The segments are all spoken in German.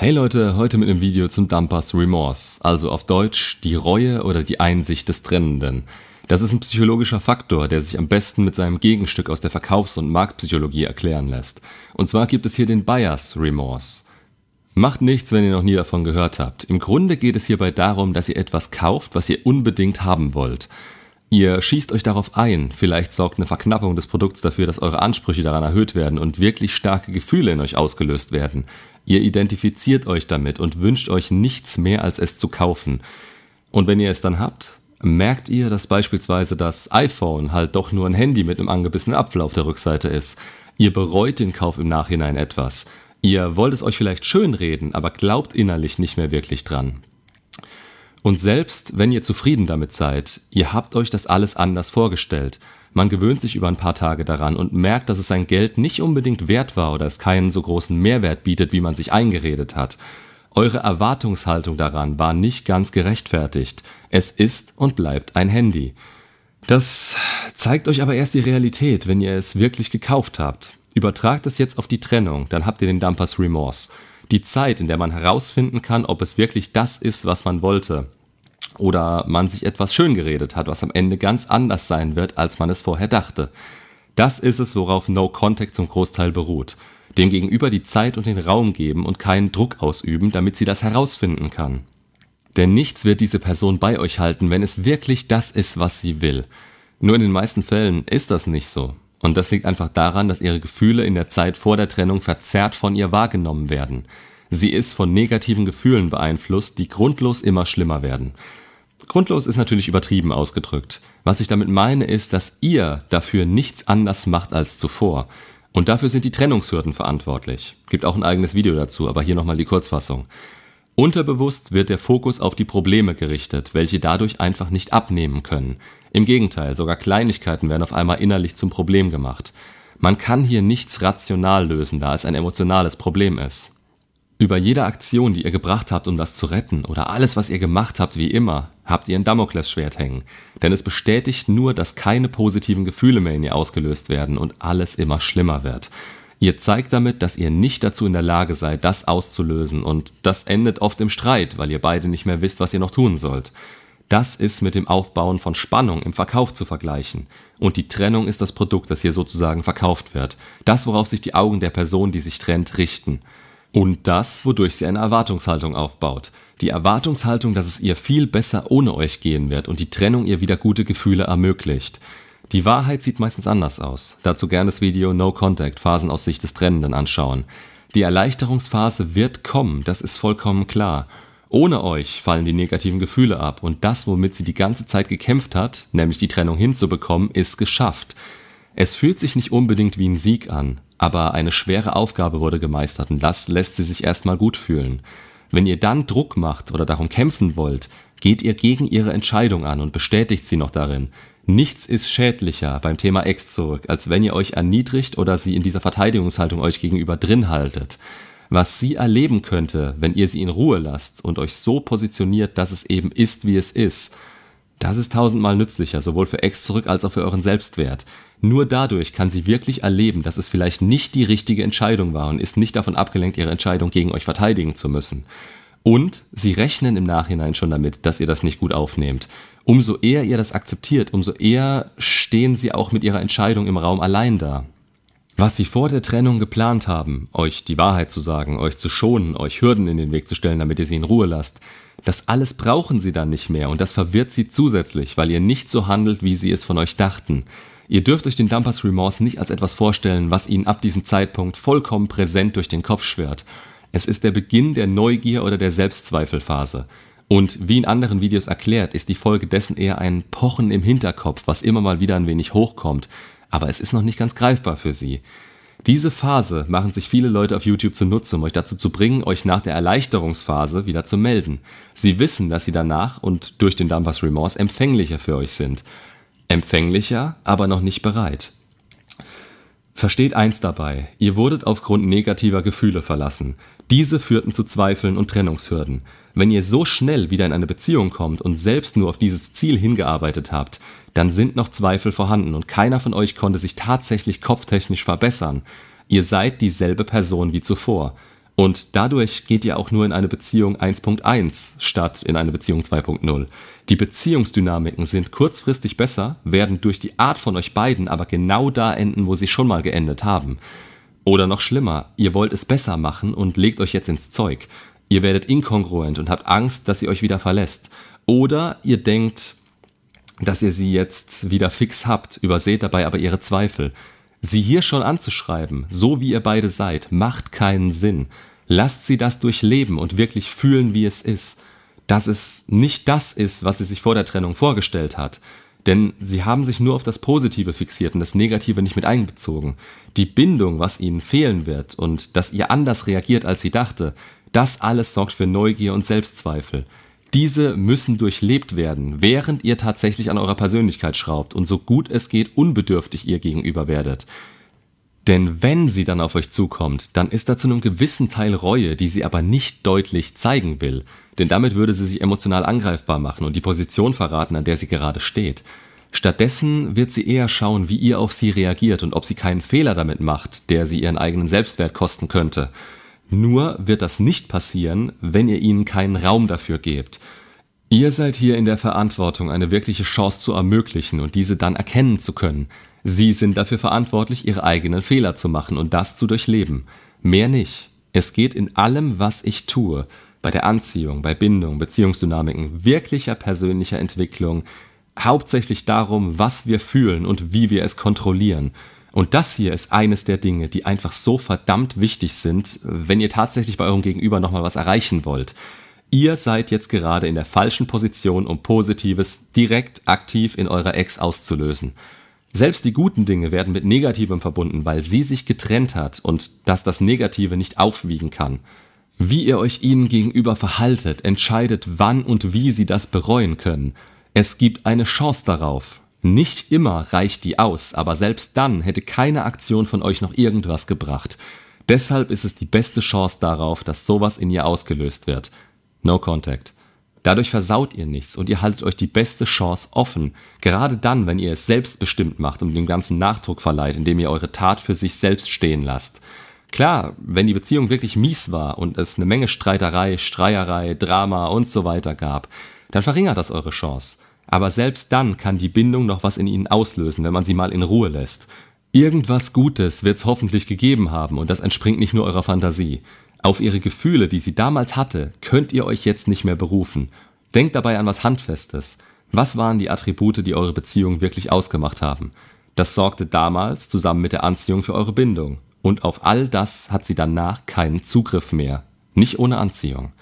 Hey Leute, heute mit einem Video zum Dumpers Remorse, also auf Deutsch die Reue oder die Einsicht des Trennenden. Das ist ein psychologischer Faktor, der sich am besten mit seinem Gegenstück aus der Verkaufs- und Marktpsychologie erklären lässt. Und zwar gibt es hier den Buyers Remorse. Macht nichts, wenn ihr noch nie davon gehört habt. Im Grunde geht es hierbei darum, dass ihr etwas kauft, was ihr unbedingt haben wollt. Ihr schießt euch darauf ein, vielleicht sorgt eine Verknappung des Produkts dafür, dass eure Ansprüche daran erhöht werden und wirklich starke Gefühle in euch ausgelöst werden. Ihr identifiziert euch damit und wünscht euch nichts mehr, als es zu kaufen. Und wenn ihr es dann habt, merkt ihr, dass beispielsweise das iPhone halt doch nur ein Handy mit einem angebissenen Apfel auf der Rückseite ist. Ihr bereut den Kauf im Nachhinein etwas. Ihr wollt es euch vielleicht schönreden, aber glaubt innerlich nicht mehr wirklich dran. Und selbst wenn ihr zufrieden damit seid, ihr habt euch das alles anders vorgestellt. Man gewöhnt sich über ein paar Tage daran und merkt, dass es sein Geld nicht unbedingt wert war oder es keinen so großen Mehrwert bietet, wie man sich eingeredet hat. Eure Erwartungshaltung daran war nicht ganz gerechtfertigt. Es ist und bleibt ein Handy. Das zeigt euch aber erst die Realität, wenn ihr es wirklich gekauft habt. Übertragt es jetzt auf die Trennung, dann habt ihr den Dumpers Remorse die Zeit, in der man herausfinden kann, ob es wirklich das ist, was man wollte. Oder man sich etwas schön geredet hat, was am Ende ganz anders sein wird, als man es vorher dachte. Das ist es, worauf No Contact zum Großteil beruht. Dem Gegenüber die Zeit und den Raum geben und keinen Druck ausüben, damit sie das herausfinden kann. Denn nichts wird diese Person bei euch halten, wenn es wirklich das ist, was sie will. Nur in den meisten Fällen ist das nicht so. Und das liegt einfach daran, dass ihre Gefühle in der Zeit vor der Trennung verzerrt von ihr wahrgenommen werden. Sie ist von negativen Gefühlen beeinflusst, die grundlos immer schlimmer werden. Grundlos ist natürlich übertrieben ausgedrückt. Was ich damit meine, ist, dass ihr dafür nichts anders macht als zuvor. Und dafür sind die Trennungshürden verantwortlich. Gibt auch ein eigenes Video dazu, aber hier nochmal die Kurzfassung. Unterbewusst wird der Fokus auf die Probleme gerichtet, welche dadurch einfach nicht abnehmen können. Im Gegenteil, sogar Kleinigkeiten werden auf einmal innerlich zum Problem gemacht. Man kann hier nichts rational lösen, da es ein emotionales Problem ist. Über jede Aktion, die ihr gebracht habt, um das zu retten, oder alles, was ihr gemacht habt, wie immer, habt ihr ein Damoklesschwert hängen. Denn es bestätigt nur, dass keine positiven Gefühle mehr in ihr ausgelöst werden und alles immer schlimmer wird. Ihr zeigt damit, dass ihr nicht dazu in der Lage seid, das auszulösen und das endet oft im Streit, weil ihr beide nicht mehr wisst, was ihr noch tun sollt. Das ist mit dem Aufbauen von Spannung im Verkauf zu vergleichen. Und die Trennung ist das Produkt, das hier sozusagen verkauft wird. Das, worauf sich die Augen der Person, die sich trennt, richten. Und das, wodurch sie eine Erwartungshaltung aufbaut. Die Erwartungshaltung, dass es ihr viel besser ohne euch gehen wird und die Trennung ihr wieder gute Gefühle ermöglicht. Die Wahrheit sieht meistens anders aus. Dazu gerne das Video No Contact, Phasen aus Sicht des Trennenden anschauen. Die Erleichterungsphase wird kommen, das ist vollkommen klar. Ohne euch fallen die negativen Gefühle ab und das, womit sie die ganze Zeit gekämpft hat, nämlich die Trennung hinzubekommen, ist geschafft. Es fühlt sich nicht unbedingt wie ein Sieg an, aber eine schwere Aufgabe wurde gemeistert und das lässt sie sich erstmal gut fühlen. Wenn ihr dann Druck macht oder darum kämpfen wollt, geht ihr gegen ihre Entscheidung an und bestätigt sie noch darin. Nichts ist schädlicher beim Thema Ex zurück, als wenn ihr euch erniedrigt oder sie in dieser Verteidigungshaltung euch gegenüber drin haltet was sie erleben könnte, wenn ihr sie in Ruhe lasst und euch so positioniert, dass es eben ist, wie es ist, das ist tausendmal nützlicher, sowohl für Ex zurück als auch für euren Selbstwert. Nur dadurch kann sie wirklich erleben, dass es vielleicht nicht die richtige Entscheidung war und ist nicht davon abgelenkt, ihre Entscheidung gegen euch verteidigen zu müssen. Und sie rechnen im Nachhinein schon damit, dass ihr das nicht gut aufnehmt. Umso eher ihr das akzeptiert, umso eher stehen sie auch mit ihrer Entscheidung im Raum allein da. Was sie vor der Trennung geplant haben, euch die Wahrheit zu sagen, euch zu schonen, euch Hürden in den Weg zu stellen, damit ihr sie in Ruhe lasst, das alles brauchen sie dann nicht mehr und das verwirrt sie zusätzlich, weil ihr nicht so handelt, wie sie es von euch dachten. Ihr dürft euch den Dumpers Remorse nicht als etwas vorstellen, was ihnen ab diesem Zeitpunkt vollkommen präsent durch den Kopf schwirrt. Es ist der Beginn der Neugier oder der Selbstzweifelphase. Und wie in anderen Videos erklärt, ist die Folge dessen eher ein Pochen im Hinterkopf, was immer mal wieder ein wenig hochkommt, aber es ist noch nicht ganz greifbar für sie. Diese Phase machen sich viele Leute auf YouTube zunutze, um euch dazu zu bringen, euch nach der Erleichterungsphase wieder zu melden. Sie wissen, dass sie danach und durch den Dumpers Remorse empfänglicher für euch sind. Empfänglicher, aber noch nicht bereit. Versteht eins dabei, ihr wurdet aufgrund negativer Gefühle verlassen. Diese führten zu Zweifeln und Trennungshürden. Wenn ihr so schnell wieder in eine Beziehung kommt und selbst nur auf dieses Ziel hingearbeitet habt, dann sind noch Zweifel vorhanden und keiner von euch konnte sich tatsächlich kopftechnisch verbessern. Ihr seid dieselbe Person wie zuvor. Und dadurch geht ihr auch nur in eine Beziehung 1.1 statt in eine Beziehung 2.0. Die Beziehungsdynamiken sind kurzfristig besser, werden durch die Art von euch beiden aber genau da enden, wo sie schon mal geendet haben. Oder noch schlimmer, ihr wollt es besser machen und legt euch jetzt ins Zeug. Ihr werdet inkongruent und habt Angst, dass sie euch wieder verlässt. Oder ihr denkt, dass ihr sie jetzt wieder fix habt, überseht dabei aber ihre Zweifel. Sie hier schon anzuschreiben, so wie ihr beide seid, macht keinen Sinn. Lasst sie das durchleben und wirklich fühlen, wie es ist. Dass es nicht das ist, was sie sich vor der Trennung vorgestellt hat. Denn sie haben sich nur auf das Positive fixiert und das Negative nicht mit einbezogen. Die Bindung, was ihnen fehlen wird und dass ihr anders reagiert, als sie dachte, das alles sorgt für Neugier und Selbstzweifel. Diese müssen durchlebt werden, während ihr tatsächlich an eurer Persönlichkeit schraubt und so gut es geht unbedürftig ihr gegenüber werdet. Denn wenn sie dann auf euch zukommt, dann ist da zu einem gewissen Teil Reue, die sie aber nicht deutlich zeigen will. Denn damit würde sie sich emotional angreifbar machen und die Position verraten, an der sie gerade steht. Stattdessen wird sie eher schauen, wie ihr auf sie reagiert und ob sie keinen Fehler damit macht, der sie ihren eigenen Selbstwert kosten könnte. Nur wird das nicht passieren, wenn ihr ihnen keinen Raum dafür gebt. Ihr seid hier in der Verantwortung, eine wirkliche Chance zu ermöglichen und diese dann erkennen zu können. Sie sind dafür verantwortlich, ihre eigenen Fehler zu machen und das zu durchleben. Mehr nicht. Es geht in allem, was ich tue, bei der Anziehung, bei Bindung, Beziehungsdynamiken, wirklicher persönlicher Entwicklung, hauptsächlich darum, was wir fühlen und wie wir es kontrollieren. Und das hier ist eines der Dinge, die einfach so verdammt wichtig sind, wenn ihr tatsächlich bei eurem Gegenüber nochmal was erreichen wollt. Ihr seid jetzt gerade in der falschen Position, um Positives direkt aktiv in eurer Ex auszulösen. Selbst die guten Dinge werden mit Negativem verbunden, weil sie sich getrennt hat und dass das Negative nicht aufwiegen kann. Wie ihr euch ihnen gegenüber verhaltet, entscheidet, wann und wie sie das bereuen können. Es gibt eine Chance darauf. Nicht immer reicht die aus, aber selbst dann hätte keine Aktion von euch noch irgendwas gebracht. Deshalb ist es die beste Chance darauf, dass sowas in ihr ausgelöst wird. No Contact. Dadurch versaut ihr nichts und ihr haltet euch die beste Chance offen, gerade dann, wenn ihr es selbstbestimmt macht und dem ganzen Nachdruck verleiht, indem ihr eure Tat für sich selbst stehen lasst. Klar, wenn die Beziehung wirklich mies war und es eine Menge Streiterei, Streierei, Drama und so weiter gab, dann verringert das eure Chance. Aber selbst dann kann die Bindung noch was in ihnen auslösen, wenn man sie mal in Ruhe lässt. Irgendwas Gutes wird's hoffentlich gegeben haben und das entspringt nicht nur eurer Fantasie. Auf ihre Gefühle, die sie damals hatte, könnt ihr euch jetzt nicht mehr berufen. Denkt dabei an was Handfestes. Was waren die Attribute, die eure Beziehung wirklich ausgemacht haben? Das sorgte damals zusammen mit der Anziehung für eure Bindung. Und auf all das hat sie danach keinen Zugriff mehr. Nicht ohne Anziehung.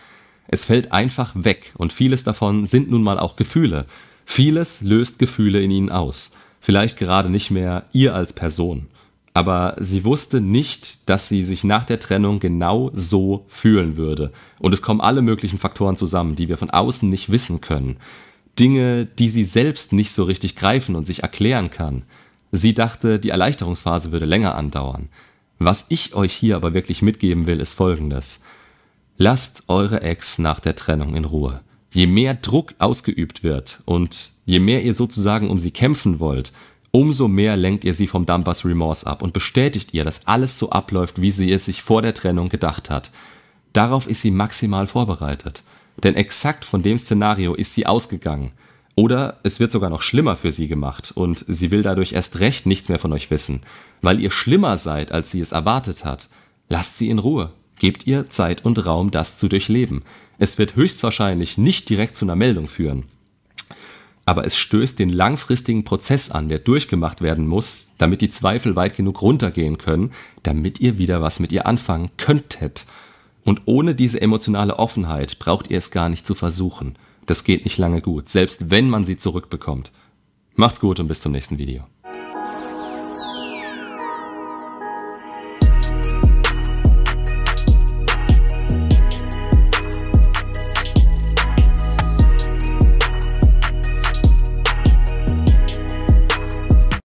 Es fällt einfach weg und vieles davon sind nun mal auch Gefühle. Vieles löst Gefühle in ihnen aus. Vielleicht gerade nicht mehr ihr als Person aber sie wusste nicht, dass sie sich nach der Trennung genau so fühlen würde. Und es kommen alle möglichen Faktoren zusammen, die wir von außen nicht wissen können. Dinge, die sie selbst nicht so richtig greifen und sich erklären kann. Sie dachte, die Erleichterungsphase würde länger andauern. Was ich euch hier aber wirklich mitgeben will, ist folgendes. Lasst eure Ex nach der Trennung in Ruhe. Je mehr Druck ausgeübt wird und je mehr ihr sozusagen um sie kämpfen wollt, umso mehr lenkt ihr sie vom Dumpers Remorse ab und bestätigt ihr, dass alles so abläuft, wie sie es sich vor der Trennung gedacht hat. Darauf ist sie maximal vorbereitet. Denn exakt von dem Szenario ist sie ausgegangen. Oder es wird sogar noch schlimmer für sie gemacht und sie will dadurch erst recht nichts mehr von euch wissen. Weil ihr schlimmer seid, als sie es erwartet hat. Lasst sie in Ruhe. Gebt ihr Zeit und Raum, das zu durchleben. Es wird höchstwahrscheinlich nicht direkt zu einer Meldung führen aber es stößt den langfristigen Prozess an, der durchgemacht werden muss, damit die Zweifel weit genug runtergehen können, damit ihr wieder was mit ihr anfangen könntet. Und ohne diese emotionale Offenheit braucht ihr es gar nicht zu versuchen. Das geht nicht lange gut, selbst wenn man sie zurückbekommt. Macht's gut und bis zum nächsten Video.